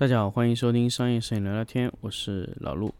大家好，欢迎收听商业摄影聊聊天，我是老陆。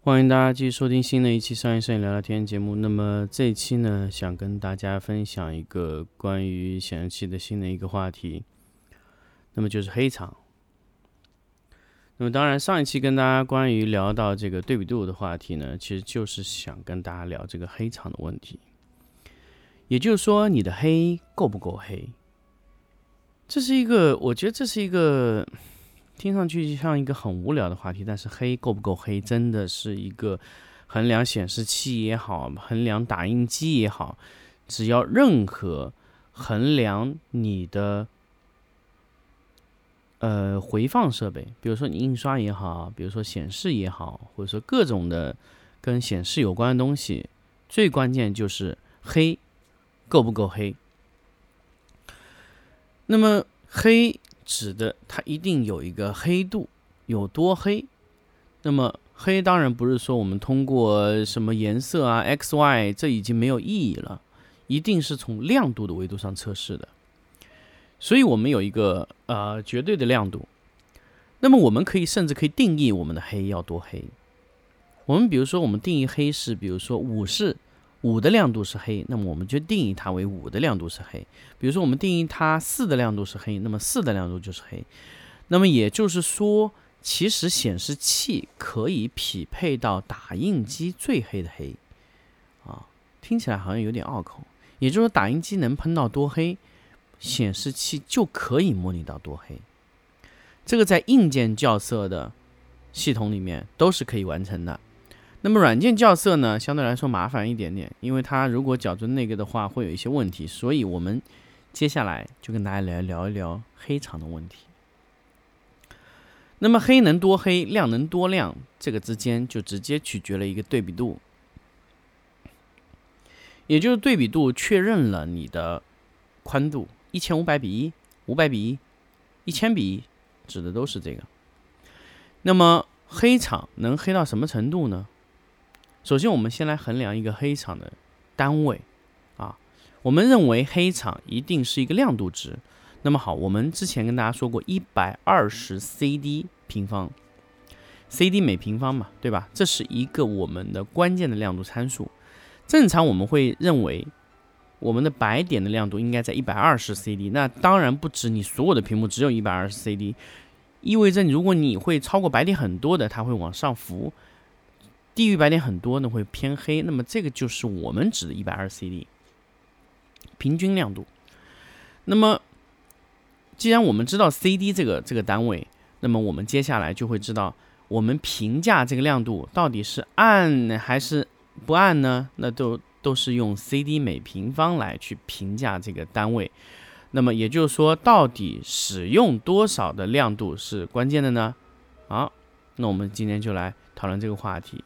欢迎大家继续收听新的一期商业摄影聊聊天节目。那么这一期呢，想跟大家分享一个关于显示器的新的一个话题，那么就是黑场。那么当然，上一期跟大家关于聊到这个对比度的话题呢，其实就是想跟大家聊这个黑场的问题。也就是说，你的黑够不够黑？这是一个，我觉得这是一个听上去像一个很无聊的话题，但是黑够不够黑，真的是一个衡量显示器也好，衡量打印机也好，只要任何衡量你的。呃，回放设备，比如说你印刷也好，比如说显示也好，或者说各种的跟显示有关的东西，最关键就是黑够不够黑。那么黑指的它一定有一个黑度，有多黑？那么黑当然不是说我们通过什么颜色啊、X、Y，这已经没有意义了，一定是从亮度的维度上测试的。所以，我们有一个呃绝对的亮度。那么，我们可以甚至可以定义我们的黑要多黑。我们比如说，我们定义黑是，比如说五是五的亮度是黑，那么我们就定义它为五的亮度是黑。比如说，我们定义它四的亮度是黑，那么四的亮度就是黑。那么也就是说，其实显示器可以匹配到打印机最黑的黑。啊，听起来好像有点拗口。也就是说，打印机能喷到多黑？显示器就可以模拟到多黑，这个在硬件校色的系统里面都是可以完成的。那么软件校色呢，相对来说麻烦一点点，因为它如果矫正那个的话，会有一些问题。所以我们接下来就跟大家来聊一聊黑场的问题。那么黑能多黑，亮能多亮，这个之间就直接取决了一个对比度，也就是对比度确认了你的宽度。一千五百比一，五百比一，一千比一，指的都是这个。那么黑场能黑到什么程度呢？首先，我们先来衡量一个黑场的单位啊。我们认为黑场一定是一个亮度值。那么好，我们之前跟大家说过，一百二十 CD 平方，CD 每平方嘛，对吧？这是一个我们的关键的亮度参数。正常我们会认为。我们的白点的亮度应该在一百二十 CD，那当然不止你所有的屏幕只有一百二十 CD，意味着如果你会超过白点很多的，它会往上浮；低于白点很多呢，会偏黑。那么这个就是我们指的一百二十 CD 平均亮度。那么既然我们知道 CD 这个这个单位，那么我们接下来就会知道我们评价这个亮度到底是暗还是不暗呢？那都。都是用 CD 每平方来去评价这个单位，那么也就是说，到底使用多少的亮度是关键的呢？好，那我们今天就来讨论这个话题。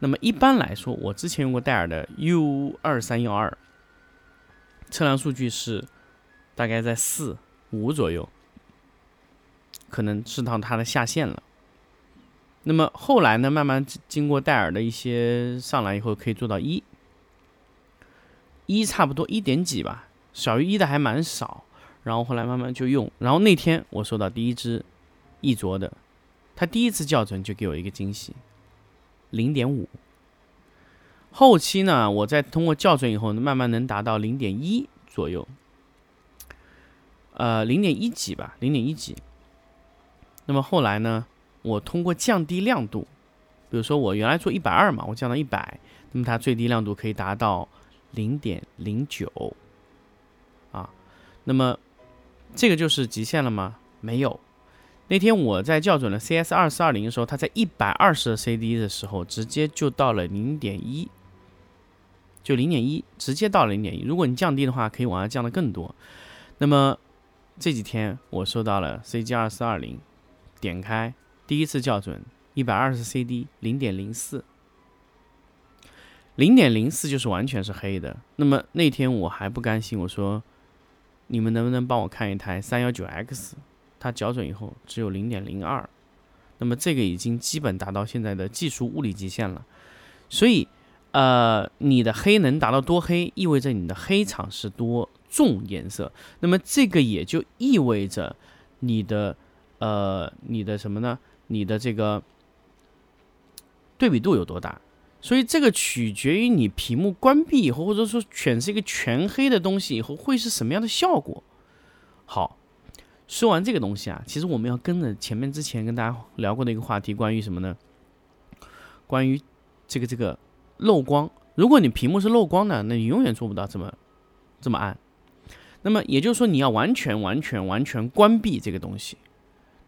那么一般来说，我之前用过戴尔的 U 二三幺二，测量数据是大概在四五左右，可能是到它的下限了。那么后来呢，慢慢经过戴尔的一些上来以后，可以做到一。一差不多一点几吧，小于一的还蛮少。然后后来慢慢就用。然后那天我收到第一支一卓的，他第一次校准就给我一个惊喜，零点五。后期呢，我再通过校准以后，慢慢能达到零点一左右，呃，零点一几吧，零点一几。那么后来呢，我通过降低亮度，比如说我原来做一百二嘛，我降到一百，那么它最低亮度可以达到。零点零九，啊，那么这个就是极限了吗？没有。那天我在校准了 CS 二四二零的时候，它在一百二十 CD 的时候，直接就到了零点一，就零点一，直接到零点一。如果你降低的话，可以往下降的更多。那么这几天我收到了 CG 二四二零，点开第一次校准一百二十 CD 零点零四。零点零四就是完全是黑的。那么那天我还不甘心，我说：“你们能不能帮我看一台三幺九 X？它校准以后只有零点零二。”那么这个已经基本达到现在的技术物理极限了。所以，呃，你的黑能达到多黑，意味着你的黑场是多重颜色。那么这个也就意味着你的，呃，你的什么呢？你的这个对比度有多大？所以这个取决于你屏幕关闭以后，或者说选是一个全黑的东西以后，会是什么样的效果？好，说完这个东西啊，其实我们要跟着前面之前跟大家聊过的一个话题，关于什么呢？关于这个这个漏光。如果你屏幕是漏光的，那你永远做不到这么这么暗。那么也就是说，你要完全完全完全关闭这个东西。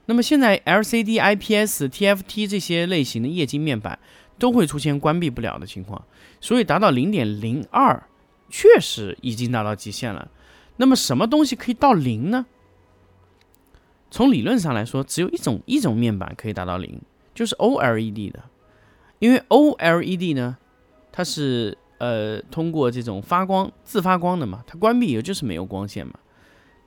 那么现在 LCD、IPS、TFT 这些类型的液晶面板。都会出现关闭不了的情况，所以达到零点零二，确实已经达到极限了。那么什么东西可以到零呢？从理论上来说，只有一种一种面板可以达到零，就是 OLED 的。因为 OLED 呢，它是呃通过这种发光自发光的嘛，它关闭也就是没有光线嘛。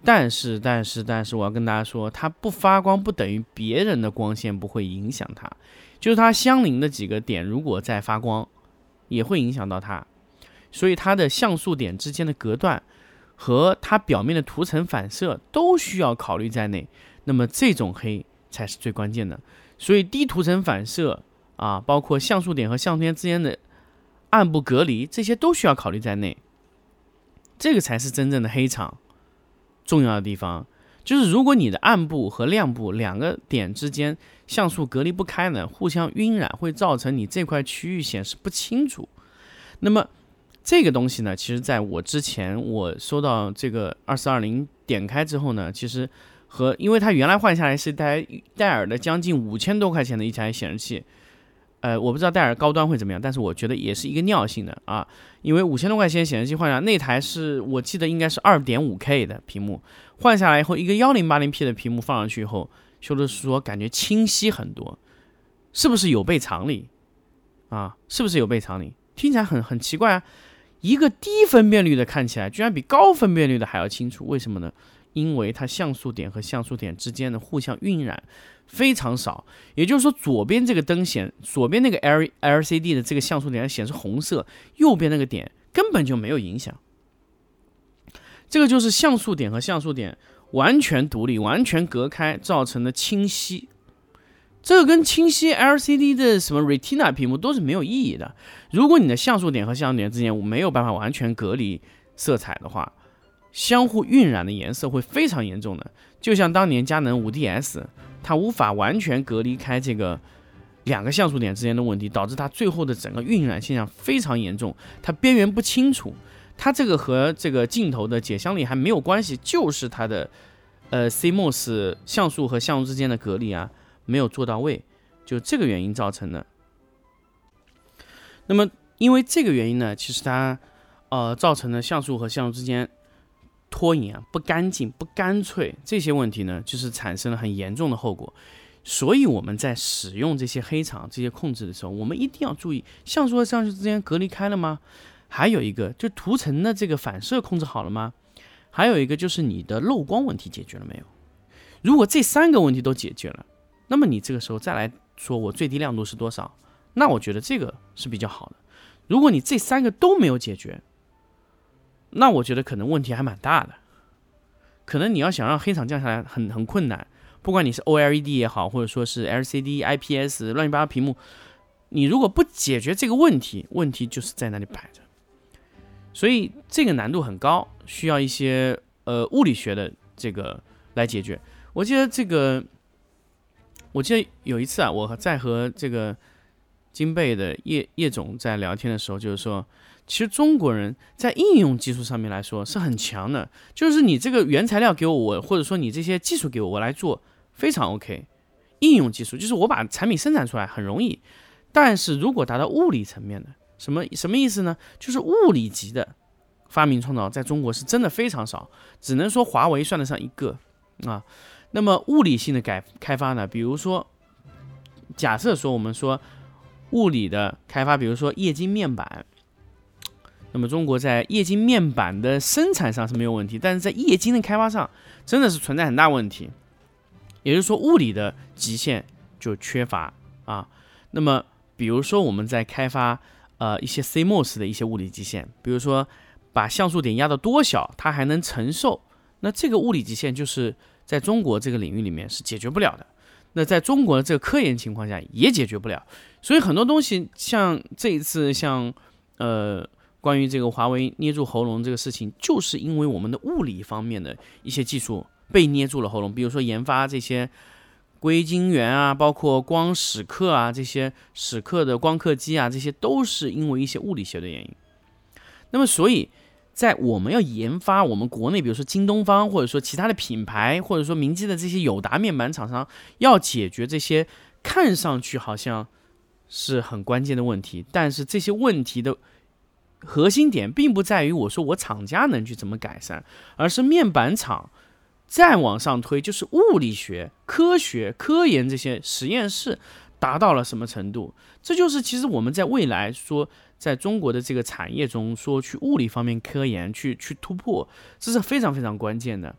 但是但是但是，我要跟大家说，它不发光不等于别人的光线不会影响它。就是它相邻的几个点，如果在发光，也会影响到它，所以它的像素点之间的隔断和它表面的涂层反射都需要考虑在内。那么这种黑才是最关键的。所以低涂层反射啊，包括像素点和像素点之间的暗部隔离，这些都需要考虑在内。这个才是真正的黑场重要的地方。就是如果你的暗部和亮部两个点之间像素隔离不开呢，互相晕染，会造成你这块区域显示不清楚。那么这个东西呢，其实在我之前我收到这个二四二零点开之后呢，其实和因为它原来换下来是一台戴尔的将近五千多块钱的一台显示器。呃，我不知道戴尔高端会怎么样，但是我觉得也是一个尿性的啊，因为五千多块钱显示器换下那台是我记得应该是二点五 K 的屏幕，换下来以后一个幺零八零 P 的屏幕放上去以后，修的是说感觉清晰很多，是不是有悖常理啊？是不是有悖常理？听起来很很奇怪啊，一个低分辨率的看起来居然比高分辨率的还要清楚，为什么呢？因为它像素点和像素点之间的互相晕染非常少，也就是说，左边这个灯显，左边那个 L L C D 的这个像素点显示红色，右边那个点根本就没有影响。这个就是像素点和像素点完全独立、完全隔开造成的清晰。这个跟清晰 L C D 的什么 Retina 屏幕都是没有意义的。如果你的像素点和像素点之间没有办法完全隔离色彩的话，相互晕染的颜色会非常严重的，就像当年佳能五 DS，它无法完全隔离开这个两个像素点之间的问题，导致它最后的整个晕染现象非常严重，它边缘不清楚。它这个和这个镜头的解像力还没有关系，就是它的呃 CMOS 像素和像素之间的隔离啊没有做到位，就这个原因造成的。那么因为这个原因呢，其实它呃造成了像素和像素之间。拖影啊，不干净、不干脆，这些问题呢，就是产生了很严重的后果。所以我们在使用这些黑场、这些控制的时候，我们一定要注意像素和像素之间隔离开了吗？还有一个，就涂层的这个反射控制好了吗？还有一个就是你的漏光问题解决了没有？如果这三个问题都解决了，那么你这个时候再来说我最低亮度是多少，那我觉得这个是比较好的。如果你这三个都没有解决，那我觉得可能问题还蛮大的，可能你要想让黑场降下来很很困难。不管你是 OLED 也好，或者说是 LCD、IPS 乱七八糟屏幕，你如果不解决这个问题，问题就是在那里摆着。所以这个难度很高，需要一些呃物理学的这个来解决。我记得这个，我记得有一次啊，我在和这个金贝的叶叶总在聊天的时候，就是说。其实中国人在应用技术上面来说是很强的，就是你这个原材料给我，我或者说你这些技术给我，我来做非常 OK。应用技术就是我把产品生产出来很容易，但是如果达到物理层面的，什么什么意思呢？就是物理级的发明创造在中国是真的非常少，只能说华为算得上一个啊。那么物理性的改开发呢？比如说，假设说我们说物理的开发，比如说液晶面板。那么中国在液晶面板的生产上是没有问题，但是在液晶的开发上真的是存在很大问题。也就是说，物理的极限就缺乏啊。那么，比如说我们在开发呃一些 CMOS 的一些物理极限，比如说把像素点压到多小，它还能承受，那这个物理极限就是在中国这个领域里面是解决不了的。那在中国的这个科研情况下也解决不了，所以很多东西像这一次像呃关于这个华为捏住喉咙这个事情，就是因为我们的物理方面的一些技术被捏住了喉咙，比如说研发这些硅晶圆啊，包括光蚀刻啊这些蚀刻的光刻机啊，这些都是因为一些物理学的原因。那么所以。在我们要研发我们国内，比如说京东方，或者说其他的品牌，或者说明基的这些友达面板厂商，要解决这些看上去好像是很关键的问题，但是这些问题的核心点并不在于我说我厂家能去怎么改善，而是面板厂再往上推，就是物理学、科学、科研这些实验室达到了什么程度，这就是其实我们在未来说。在中国的这个产业中，说去物理方面科研，去去突破，这是非常非常关键的。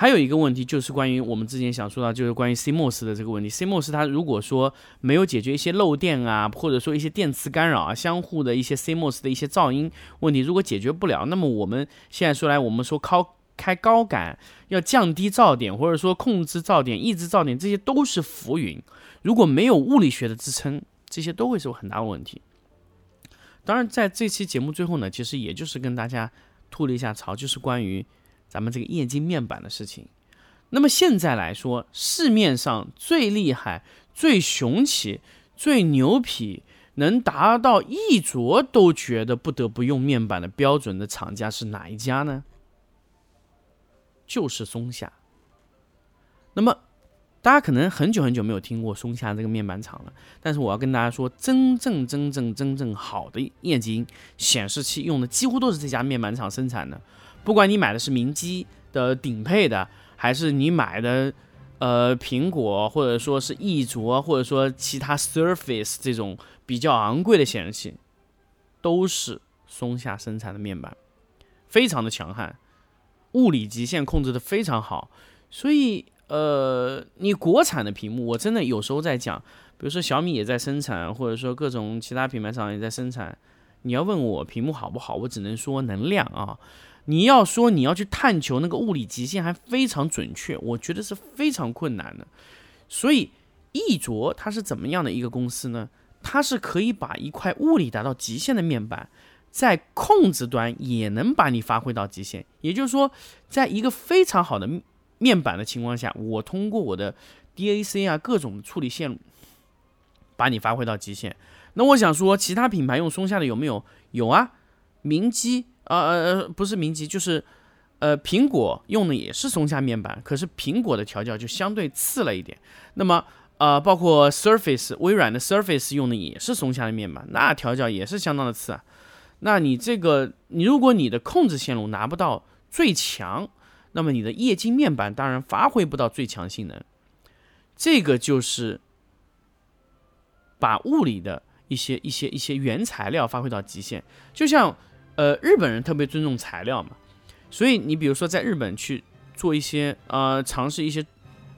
还有一个问题就是关于我们之前想说到，就是关于 CMOS 的这个问题。CMOS 它如果说没有解决一些漏电啊，或者说一些电磁干扰啊，相互的一些 CMOS 的一些噪音问题，如果解决不了，那么我们现在说来，我们说靠开高感要降低噪点，或者说控制噪点、抑制噪点，这些都是浮云。如果没有物理学的支撑，这些都会是很大的问题。当然，在这期节目最后呢，其实也就是跟大家吐了一下槽，就是关于咱们这个液晶面板的事情。那么现在来说，市面上最厉害、最雄起、最牛皮，能达到一卓都觉得不得不用面板的标准的厂家是哪一家呢？就是松下。那么。大家可能很久很久没有听过松下这个面板厂了，但是我要跟大家说，真正真正真正好的液晶显示器用的几乎都是这家面板厂生产的。不管你买的是明基的顶配的，还是你买的呃苹果或者说是逸卓或者说其他 Surface 这种比较昂贵的显示器，都是松下生产的面板，非常的强悍，物理极限控制的非常好，所以。呃，你国产的屏幕，我真的有时候在讲，比如说小米也在生产，或者说各种其他品牌厂也在生产。你要问我屏幕好不好，我只能说能量啊。你要说你要去探求那个物理极限，还非常准确，我觉得是非常困难的。所以，易卓它是怎么样的一个公司呢？它是可以把一块物理达到极限的面板，在控制端也能把你发挥到极限。也就是说，在一个非常好的。面板的情况下，我通过我的 DAC 啊各种处理线路，把你发挥到极限。那我想说，其他品牌用松下的有没有？有啊，明基呃呃不是明基，就是呃苹果用的也是松下面板，可是苹果的调教就相对次了一点。那么呃包括 Surface 微软的 Surface 用的也是松下的面板，那调教也是相当的次啊。那你这个你如果你的控制线路拿不到最强。那么你的液晶面板当然发挥不到最强性能，这个就是把物理的一些一些一些原材料发挥到极限。就像呃日本人特别尊重材料嘛，所以你比如说在日本去做一些呃尝试一些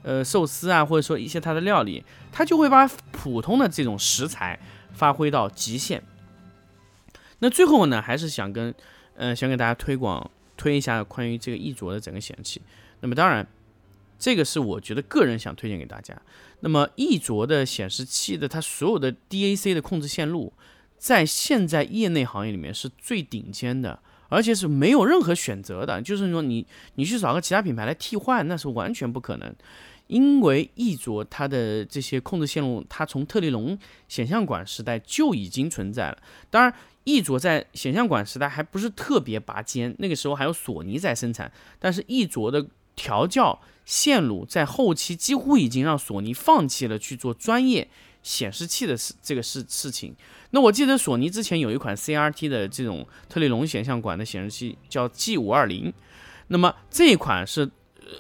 呃寿司啊，或者说一些它的料理，他就会把普通的这种食材发挥到极限。那最后呢，还是想跟嗯想给大家推广。推一下关于这个易卓的整个显示器，那么当然，这个是我觉得个人想推荐给大家。那么易卓的显示器的它所有的 DAC 的控制线路，在现在业内行业里面是最顶尖的，而且是没有任何选择的，就是说你你去找个其他品牌来替换，那是完全不可能，因为易卓它的这些控制线路，它从特立龙显像管时代就已经存在了，当然。易卓在显像管时代还不是特别拔尖，那个时候还有索尼在生产。但是易卓的调教线路在后期几乎已经让索尼放弃了去做专业显示器的事这个事事情。那我记得索尼之前有一款 CRT 的这种特立龙显像管的显示器叫 G 五二零，那么这一款是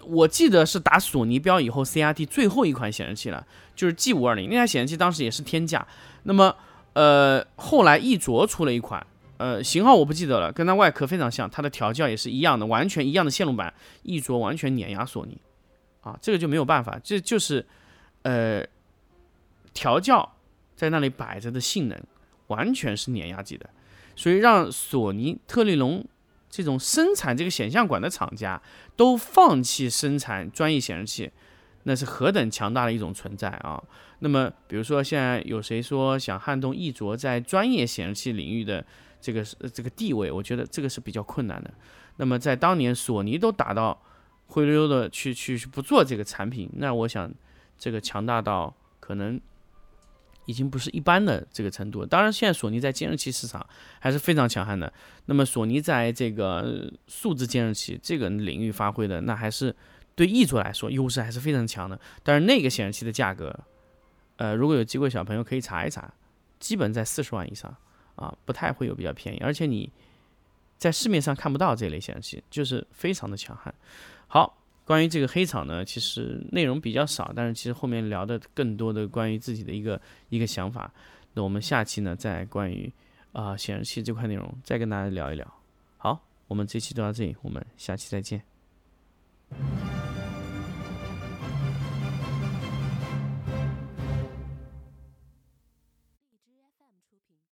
我记得是打索尼标以后 CRT 最后一款显示器了，就是 G 五二零那台显示器当时也是天价。那么呃，后来易卓出了一款，呃，型号我不记得了，跟它外壳非常像，它的调教也是一样的，完全一样的线路板，一卓完全碾压索尼，啊，这个就没有办法，这就是，呃，调教在那里摆着的性能，完全是碾压级的，所以让索尼、特立龙这种生产这个显像管的厂家都放弃生产专业显示器，那是何等强大的一种存在啊！那么，比如说现在有谁说想撼动一卓在专业显示器领域的这个这个地位，我觉得这个是比较困难的。那么在当年索尼都打到灰溜溜的去去去不做这个产品，那我想这个强大到可能已经不是一般的这个程度。当然，现在索尼在监视器市场还是非常强悍的。那么索尼在这个数字监视器这个领域发挥的，那还是对易卓来说优势还是非常强的。但是那个显示器的价格。呃，如果有机会，小朋友可以查一查，基本在四十万以上啊，不太会有比较便宜，而且你在市面上看不到这类显示器，就是非常的强悍。好，关于这个黑草呢，其实内容比较少，但是其实后面聊的更多的关于自己的一个一个想法。那我们下期呢，再关于啊显示器这块内容再跟大家聊一聊。好，我们这期就到这里，我们下期再见。